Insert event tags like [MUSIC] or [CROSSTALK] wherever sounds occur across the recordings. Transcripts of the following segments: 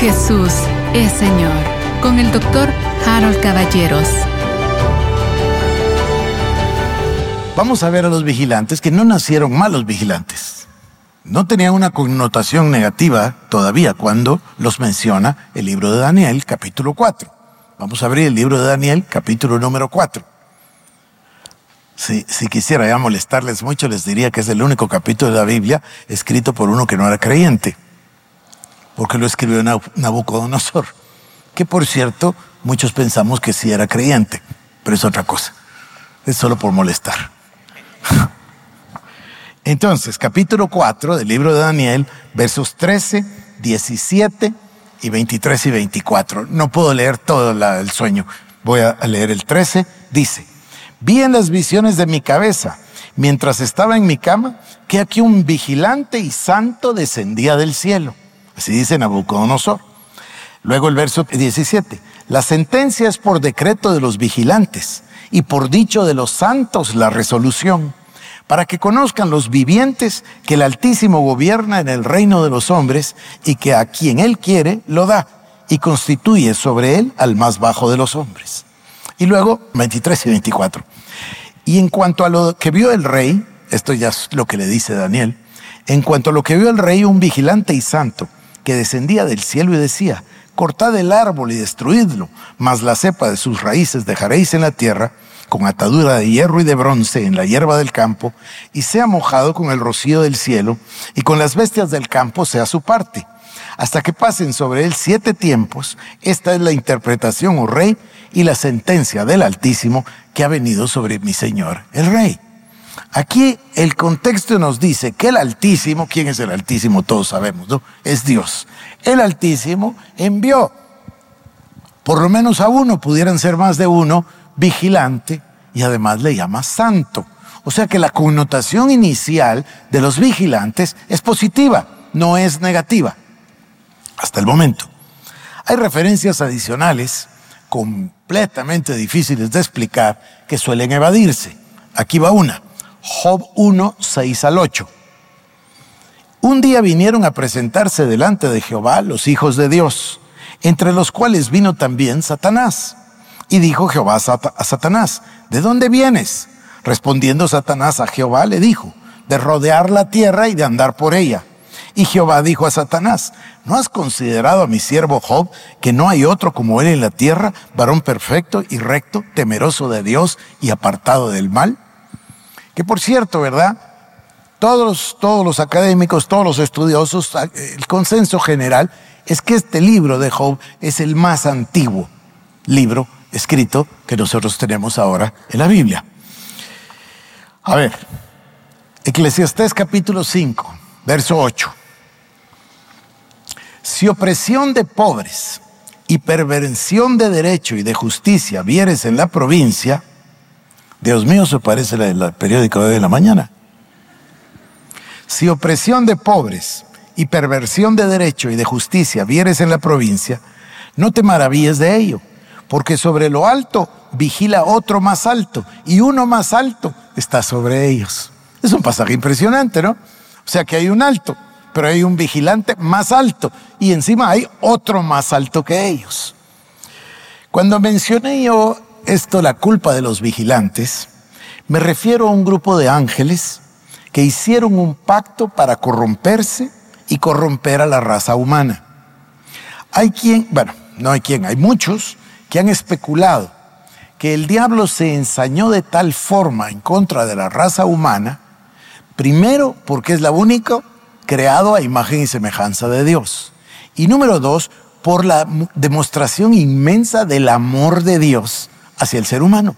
Jesús es Señor con el doctor Harold Caballeros. Vamos a ver a los vigilantes que no nacieron malos vigilantes. No tenían una connotación negativa todavía cuando los menciona el libro de Daniel, capítulo 4. Vamos a abrir el libro de Daniel, capítulo número 4. Si, si, quisiera ya molestarles mucho, les diría que es el único capítulo de la Biblia escrito por uno que no era creyente, porque lo escribió Nabucodonosor, que por cierto muchos pensamos que sí era creyente, pero es otra cosa, es solo por molestar. [LAUGHS] Entonces, capítulo 4 del libro de Daniel, versos 13, 17 y 23 y 24. No puedo leer todo el sueño, voy a leer el 13. Dice, vi en las visiones de mi cabeza, mientras estaba en mi cama, que aquí un vigilante y santo descendía del cielo. Así dice Nabucodonosor. Luego el verso 17, la sentencia es por decreto de los vigilantes y por dicho de los santos la resolución, para que conozcan los vivientes que el Altísimo gobierna en el reino de los hombres y que a quien Él quiere lo da y constituye sobre Él al más bajo de los hombres. Y luego 23 y 24. Y en cuanto a lo que vio el rey, esto ya es lo que le dice Daniel, en cuanto a lo que vio el rey, un vigilante y santo, que descendía del cielo y decía, cortad el árbol y destruidlo, mas la cepa de sus raíces dejaréis en la tierra, con atadura de hierro y de bronce en la hierba del campo, y sea mojado con el rocío del cielo, y con las bestias del campo sea su parte. Hasta que pasen sobre él siete tiempos, esta es la interpretación, oh rey, y la sentencia del Altísimo que ha venido sobre mi Señor, el rey. Aquí el contexto nos dice que el Altísimo, ¿quién es el Altísimo? Todos sabemos, ¿no? Es Dios. El Altísimo envió, por lo menos a uno, pudieran ser más de uno, vigilante y además le llama santo. O sea que la connotación inicial de los vigilantes es positiva, no es negativa, hasta el momento. Hay referencias adicionales completamente difíciles de explicar que suelen evadirse. Aquí va una. Job 1, 6 al 8. Un día vinieron a presentarse delante de Jehová los hijos de Dios, entre los cuales vino también Satanás. Y dijo Jehová a Satanás, ¿de dónde vienes? Respondiendo Satanás a Jehová le dijo, de rodear la tierra y de andar por ella. Y Jehová dijo a Satanás, ¿no has considerado a mi siervo Job que no hay otro como él en la tierra, varón perfecto y recto, temeroso de Dios y apartado del mal? Que por cierto, ¿verdad? Todos, todos los académicos, todos los estudiosos, ah, el consenso general es que este libro de Job es el más antiguo libro escrito que nosotros tenemos ahora en la Biblia. A ver, Eclesiastés capítulo 5, verso 8. Si opresión de pobres y perversión de derecho y de justicia vieres en la provincia, Dios mío, se parece la, periódico de la mañana. Si opresión de pobres y perversión de derecho y de justicia vieres en la provincia, no te maravilles de ello, porque sobre lo alto vigila otro más alto y uno más alto está sobre ellos. Es un pasaje impresionante, ¿no? O sea que hay un alto, pero hay un vigilante más alto y encima hay otro más alto que ellos. Cuando mencioné yo esto la culpa de los vigilantes, me refiero a un grupo de ángeles que hicieron un pacto para corromperse y corromper a la raza humana. Hay quien, bueno, no hay quien, hay muchos que han especulado que el diablo se ensañó de tal forma en contra de la raza humana, primero porque es la única creado a imagen y semejanza de Dios. Y número dos, por la demostración inmensa del amor de Dios hacia el ser humano.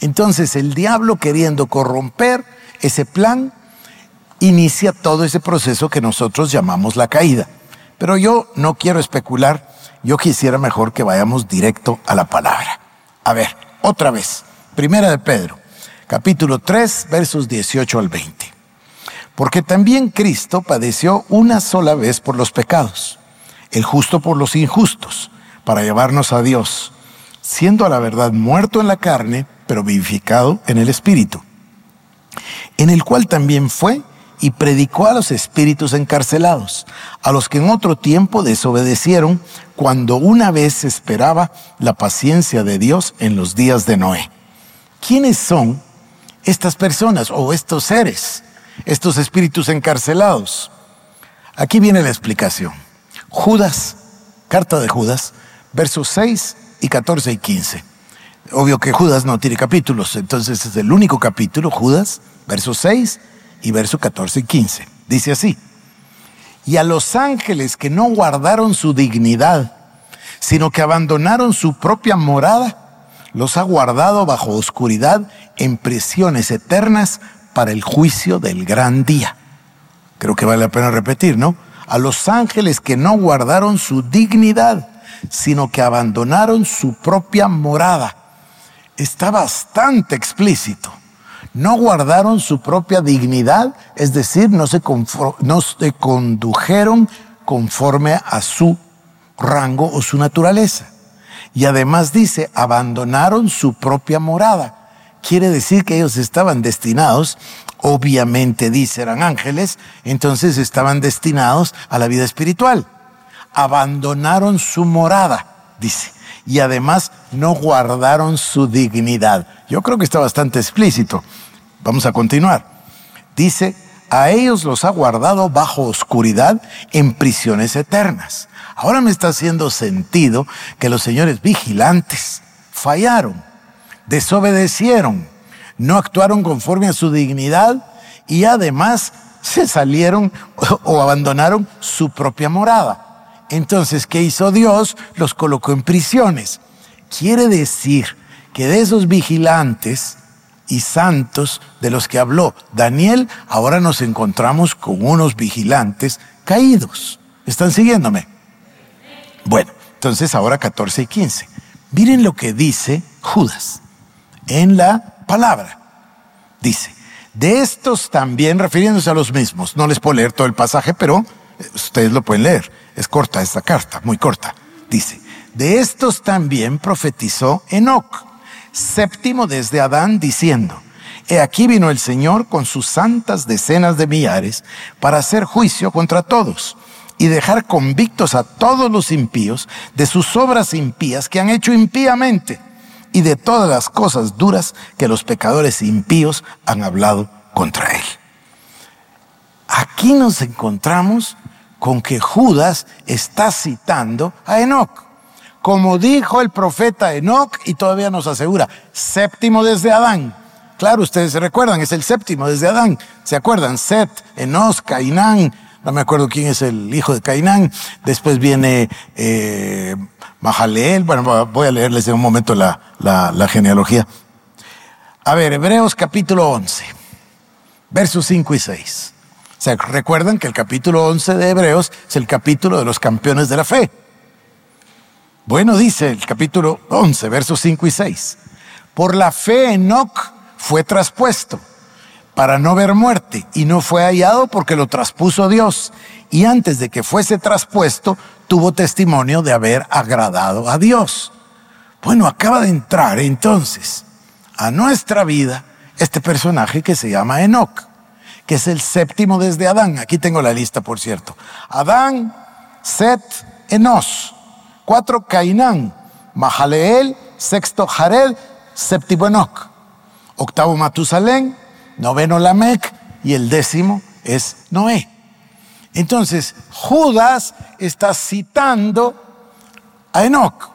Entonces el diablo queriendo corromper ese plan inicia todo ese proceso que nosotros llamamos la caída. Pero yo no quiero especular, yo quisiera mejor que vayamos directo a la palabra. A ver, otra vez, primera de Pedro, capítulo 3, versos 18 al 20. Porque también Cristo padeció una sola vez por los pecados, el justo por los injustos, para llevarnos a Dios siendo a la verdad muerto en la carne, pero vivificado en el Espíritu, en el cual también fue y predicó a los espíritus encarcelados, a los que en otro tiempo desobedecieron cuando una vez esperaba la paciencia de Dios en los días de Noé. ¿Quiénes son estas personas o estos seres, estos espíritus encarcelados? Aquí viene la explicación. Judas, carta de Judas, versos 6 y 14 y 15. Obvio que Judas no tiene capítulos, entonces es el único capítulo, Judas, versos 6 y versos 14 y 15. Dice así, y a los ángeles que no guardaron su dignidad, sino que abandonaron su propia morada, los ha guardado bajo oscuridad en prisiones eternas para el juicio del gran día. Creo que vale la pena repetir, ¿no? A los ángeles que no guardaron su dignidad, sino que abandonaron su propia morada. Está bastante explícito no guardaron su propia dignidad, es decir, no se, no se condujeron conforme a su rango o su naturaleza. Y además dice, abandonaron su propia morada. Quiere decir que ellos estaban destinados, obviamente dice, eran ángeles, entonces estaban destinados a la vida espiritual. Abandonaron su morada, dice y además no guardaron su dignidad. Yo creo que está bastante explícito. Vamos a continuar. Dice, a ellos los ha guardado bajo oscuridad en prisiones eternas. Ahora me está haciendo sentido que los señores vigilantes fallaron, desobedecieron, no actuaron conforme a su dignidad y además se salieron [LAUGHS] o abandonaron su propia morada. Entonces, ¿qué hizo Dios? Los colocó en prisiones. Quiere decir que de esos vigilantes y santos de los que habló Daniel, ahora nos encontramos con unos vigilantes caídos. ¿Están siguiéndome? Bueno, entonces ahora 14 y 15. Miren lo que dice Judas en la palabra. Dice, de estos también, refiriéndose a los mismos, no les puedo leer todo el pasaje, pero ustedes lo pueden leer. Es corta esta carta, muy corta. Dice, de estos también profetizó Enoch, séptimo desde Adán, diciendo, He aquí vino el Señor con sus santas decenas de millares para hacer juicio contra todos y dejar convictos a todos los impíos de sus obras impías que han hecho impíamente y de todas las cosas duras que los pecadores impíos han hablado contra él. Aquí nos encontramos con que Judas está citando a Enoch. Como dijo el profeta Enoch y todavía nos asegura, séptimo desde Adán. Claro, ustedes se recuerdan, es el séptimo desde Adán. ¿Se acuerdan? Set, Enos, Cainán, no me acuerdo quién es el hijo de Cainán. Después viene eh, Mahaleel. Bueno, voy a leerles en un momento la, la genealogía. A ver, Hebreos capítulo 11, versos 5 y 6. ¿Se recuerdan que el capítulo 11 de Hebreos es el capítulo de los campeones de la fe? Bueno, dice el capítulo 11, versos 5 y 6. Por la fe Enoch fue traspuesto para no ver muerte y no fue hallado porque lo traspuso Dios. Y antes de que fuese traspuesto, tuvo testimonio de haber agradado a Dios. Bueno, acaba de entrar entonces a nuestra vida este personaje que se llama Enoch que es el séptimo desde Adán. Aquí tengo la lista, por cierto. Adán, Set, Enos. Cuatro, Cainán. Mahaleel, sexto, Jared, séptimo, Enoch. Octavo, Matusalén. Noveno, Lamec. Y el décimo es Noé. Entonces, Judas está citando a Enoch.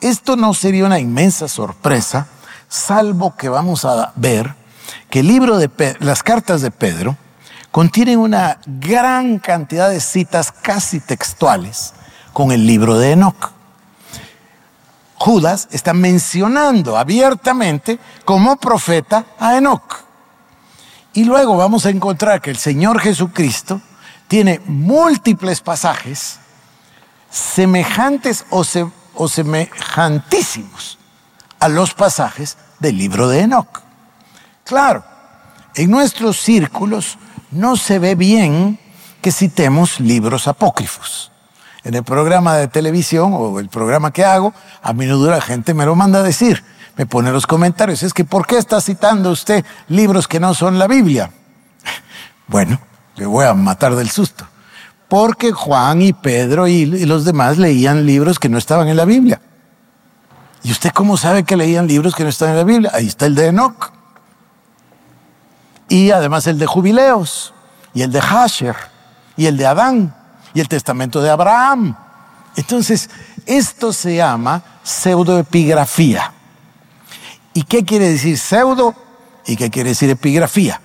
Esto no sería una inmensa sorpresa, salvo que vamos a ver que el libro de las cartas de Pedro contienen una gran cantidad de citas casi textuales con el libro de Enoch. Judas está mencionando abiertamente como profeta a Enoch. Y luego vamos a encontrar que el Señor Jesucristo tiene múltiples pasajes semejantes o, o semejantísimos a los pasajes del libro de Enoch. Claro, en nuestros círculos no se ve bien que citemos libros apócrifos. En el programa de televisión o el programa que hago, a menudo la gente me lo manda a decir, me pone los comentarios, es que ¿por qué está citando usted libros que no son la Biblia? [LAUGHS] Bueno, Me voy a matar del susto. Porque Juan y Pedro y, y los demás leían libros que no estaban en la Biblia. ¿Y usted cómo sabe que leían libros que no están en la Biblia? Ahí está el de Enoch. Y además el de Jubileos, y el de Hasher, y el de Adán, y el testamento de Abraham. Entonces, esto se llama pseudoepigrafía. ¿Y qué quiere decir pseudo? ¿Y qué quiere decir epigrafía?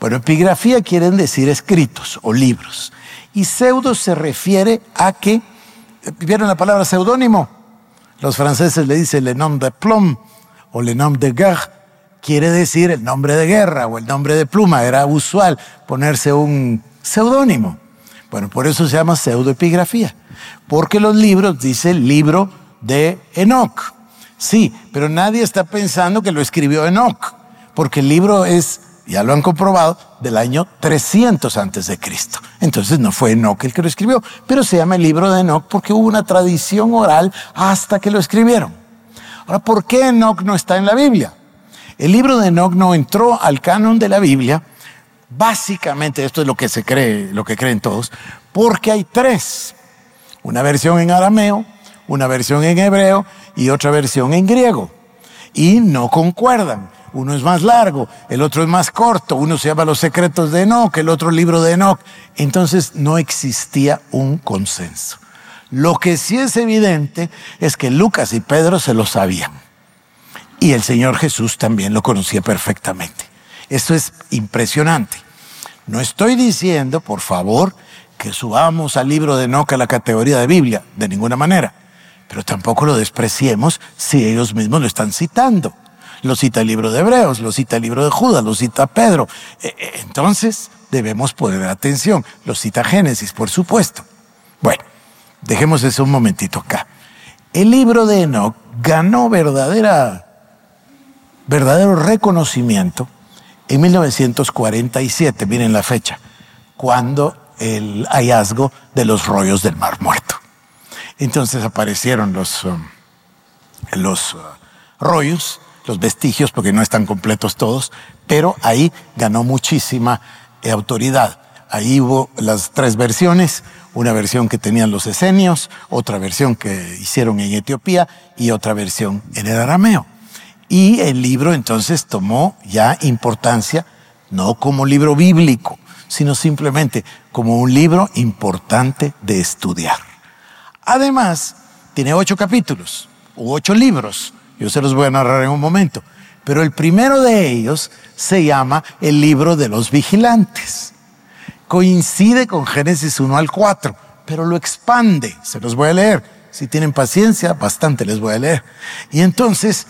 Bueno, epigrafía quieren decir escritos o libros. Y pseudo se refiere a que, ¿vieron la palabra seudónimo? Los franceses le dicen le nom de plume o le nom de guerre. Quiere decir el nombre de guerra o el nombre de pluma. Era usual ponerse un seudónimo. Bueno, por eso se llama pseudoepigrafía. Porque los libros, dice libro de Enoch. Sí, pero nadie está pensando que lo escribió Enoch. Porque el libro es, ya lo han comprobado, del año 300 antes de Cristo. Entonces no fue Enoch el que lo escribió, pero se llama el libro de Enoch porque hubo una tradición oral hasta que lo escribieron. Ahora, ¿por qué Enoch no está en la Biblia? El libro de Enoch no entró al canon de la Biblia, básicamente esto es lo que se cree, lo que creen todos, porque hay tres. Una versión en arameo, una versión en hebreo y otra versión en griego. Y no concuerdan. Uno es más largo, el otro es más corto, uno se llama Los secretos de Enoch, el otro libro de Enoch. Entonces no existía un consenso. Lo que sí es evidente es que Lucas y Pedro se lo sabían. Y el Señor Jesús también lo conocía perfectamente. Esto es impresionante. No estoy diciendo, por favor, que subamos al libro de Enoch a la categoría de Biblia, de ninguna manera. Pero tampoco lo despreciemos si ellos mismos lo están citando. Lo cita el libro de Hebreos, lo cita el libro de Judas, lo cita Pedro. Eh, eh, entonces debemos poner atención. Lo cita Génesis, por supuesto. Bueno, dejemos eso un momentito acá. El libro de Enoch ganó verdadera, verdadero reconocimiento en 1947, miren la fecha, cuando el hallazgo de los rollos del Mar Muerto. Entonces aparecieron los, um, los uh, rollos, los vestigios, porque no están completos todos, pero ahí ganó muchísima eh, autoridad. Ahí hubo las tres versiones, una versión que tenían los esenios, otra versión que hicieron en Etiopía y otra versión en el arameo. Y el libro entonces tomó ya importancia, no como libro bíblico, sino simplemente como un libro importante de estudiar. Además, tiene ocho capítulos, u ocho libros, yo se los voy a narrar en un momento, pero el primero de ellos se llama el libro de los vigilantes. Coincide con Génesis 1 al 4, pero lo expande, se los voy a leer. Si tienen paciencia, bastante les voy a leer. Y entonces,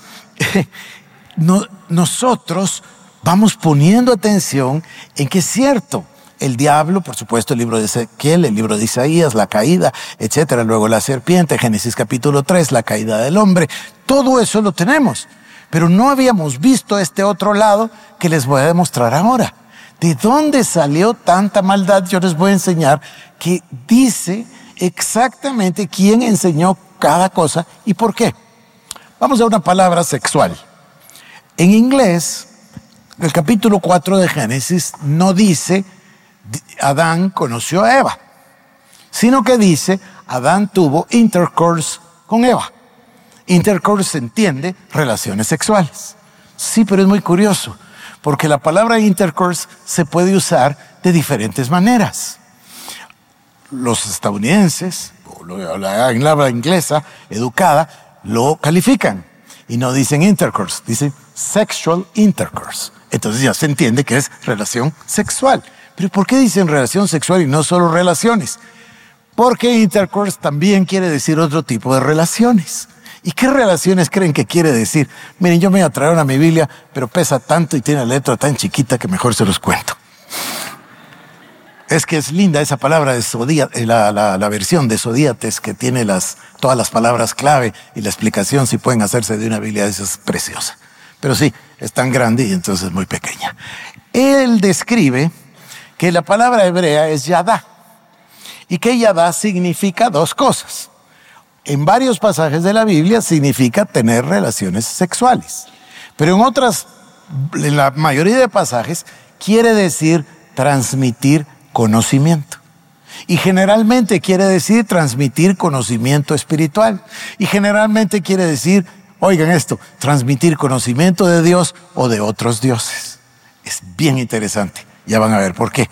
nosotros vamos poniendo atención en que es cierto, el diablo, por supuesto, el libro de Ezequiel, el libro de Isaías, la caída, etcétera, luego la serpiente, Génesis capítulo 3, la caída del hombre, todo eso lo tenemos. Pero no habíamos visto este otro lado que les voy a demostrar ahora. ¿De dónde salió tanta maldad? Yo les voy a enseñar que dice exactamente quién enseñó cada cosa y por qué. Vamos a una palabra sexual. En inglés, el capítulo 4 de Génesis no dice Adán conoció a Eva, sino que dice Adán tuvo intercourse con Eva. Intercourse se entiende relaciones sexuales. Sí, pero es muy curioso, porque la palabra intercourse se puede usar de diferentes maneras. Los estadounidenses, o la habla inglesa educada, lo califican y no dicen intercourse, dicen sexual intercourse. Entonces ya se entiende que es relación sexual. Pero ¿por qué dicen relación sexual y no solo relaciones? Porque intercourse también quiere decir otro tipo de relaciones. ¿Y qué relaciones creen que quiere decir? Miren, yo me voy a traer una mi Biblia, pero pesa tanto y tiene letra tan chiquita que mejor se los cuento. Es que es linda esa palabra de eh, la, la, versión de Zodíates que tiene las, todas las palabras clave y la explicación si pueden hacerse de una Biblia esa es preciosa. Pero sí, es tan grande y entonces muy pequeña. Él describe que la palabra hebrea es yadá y que yadá significa dos cosas. En varios pasajes de la Biblia significa tener relaciones sexuales, pero en otras, en la mayoría de pasajes, quiere decir transmitir conocimiento. Y generalmente quiere decir transmitir conocimiento espiritual. Y generalmente quiere decir, oigan esto, transmitir conocimiento de Dios o de otros dioses. Es bien interesante. Ya van a ver por qué.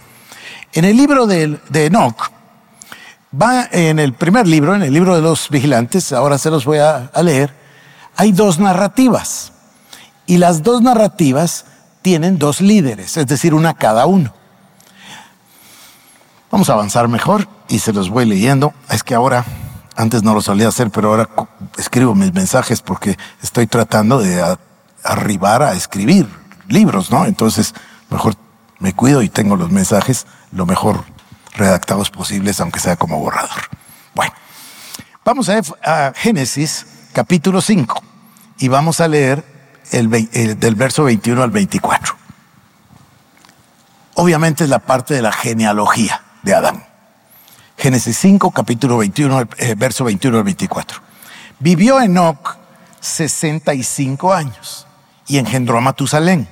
En el libro de, de Enoch, va en el primer libro, en el libro de los vigilantes, ahora se los voy a, a leer, hay dos narrativas. Y las dos narrativas tienen dos líderes, es decir, una cada uno. Vamos a avanzar mejor y se los voy leyendo. Es que ahora, antes no lo solía hacer, pero ahora escribo mis mensajes porque estoy tratando de arribar a escribir libros, ¿no? Entonces, mejor me cuido y tengo los mensajes lo mejor redactados posibles, aunque sea como borrador. Bueno, vamos a, a Génesis capítulo 5 y vamos a leer el, el, del verso 21 al 24. Obviamente es la parte de la genealogía de Adán. Génesis 5, capítulo 21, eh, verso 21 al 24. Vivió Enoch 65 años y engendró a Matusalén.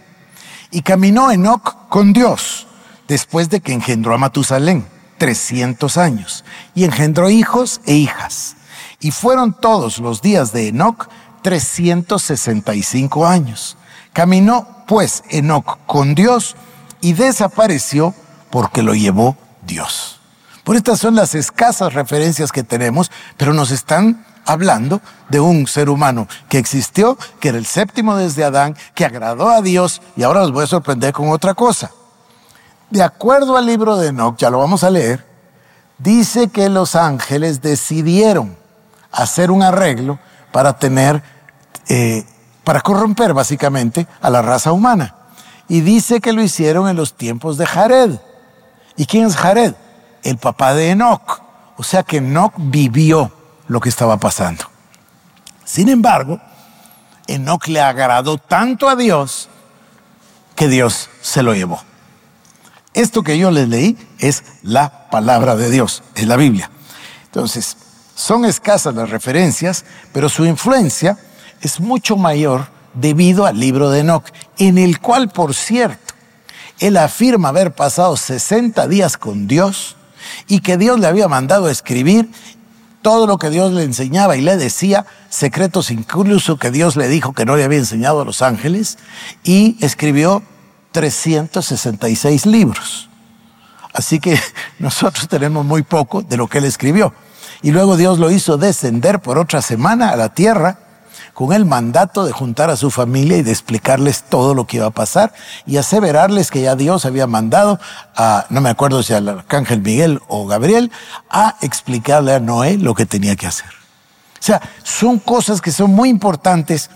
Y caminó Enoch con Dios después de que engendró a Matusalén 300 años y engendró hijos e hijas. Y fueron todos los días de Enoch 365 años. Caminó pues Enoch con Dios y desapareció porque lo llevó Dios. Por estas son las escasas referencias que tenemos, pero nos están hablando de un ser humano que existió, que era el séptimo desde Adán, que agradó a Dios y ahora los voy a sorprender con otra cosa. De acuerdo al libro de Enoch, ya lo vamos a leer, dice que los ángeles decidieron hacer un arreglo para tener, eh, para corromper básicamente a la raza humana. Y dice que lo hicieron en los tiempos de Jared. ¿Y quién es Jared? El papá de Enoch. O sea que Enoch vivió lo que estaba pasando. Sin embargo, Enoch le agradó tanto a Dios que Dios se lo llevó. Esto que yo les leí es la palabra de Dios, es la Biblia. Entonces, son escasas las referencias, pero su influencia es mucho mayor debido al libro de Enoch, en el cual, por cierto, él afirma haber pasado 60 días con Dios y que Dios le había mandado escribir todo lo que Dios le enseñaba y le decía, secretos incluso que Dios le dijo que no le había enseñado a los ángeles, y escribió 366 libros. Así que [LAUGHS] nosotros tenemos muy poco de lo que él escribió. Y luego Dios lo hizo descender por otra semana a la tierra con el mandato de juntar a su familia y de explicarles todo lo que iba a pasar y aseverarles que ya Dios había mandado a, no me acuerdo si al arcángel Miguel o Gabriel, a explicarle a Noé lo que tenía que hacer. O sea, son cosas que son muy importantes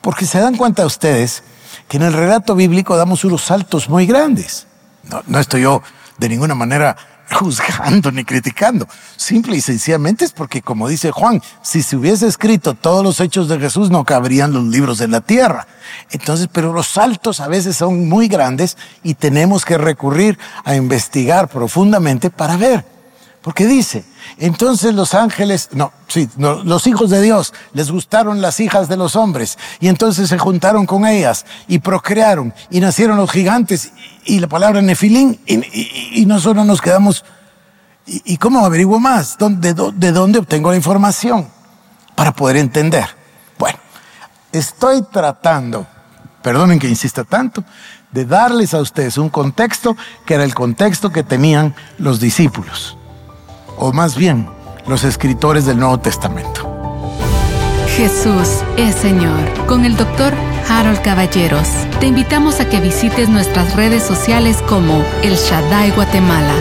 porque se dan cuenta ustedes que en el relato bíblico damos unos saltos muy grandes. No, no estoy yo de ninguna manera juzgando ni criticando. Simple y sencillamente es porque, como dice Juan, si se hubiese escrito todos los hechos de Jesús, no cabrían los libros en la tierra. Entonces, pero los saltos a veces son muy grandes y tenemos que recurrir a investigar profundamente para ver. Porque dice, entonces los ángeles, no, sí, los hijos de Dios les gustaron las hijas de los hombres y entonces se juntaron con ellas y procrearon y nacieron los gigantes y, la palabra nefilín y, nosotros nos quedamos, ¿y, cómo averiguo más? ¿De, ¿De dónde obtengo la información? Para poder entender. Bueno, estoy tratando, perdonen que insista tanto, de darles a ustedes un contexto que era el contexto que tenían los discípulos o más bien los escritores del Nuevo Testamento. Jesús es Señor. Con el doctor Harold Caballeros. Te invitamos a que visites nuestras redes sociales como El Shaddai Guatemala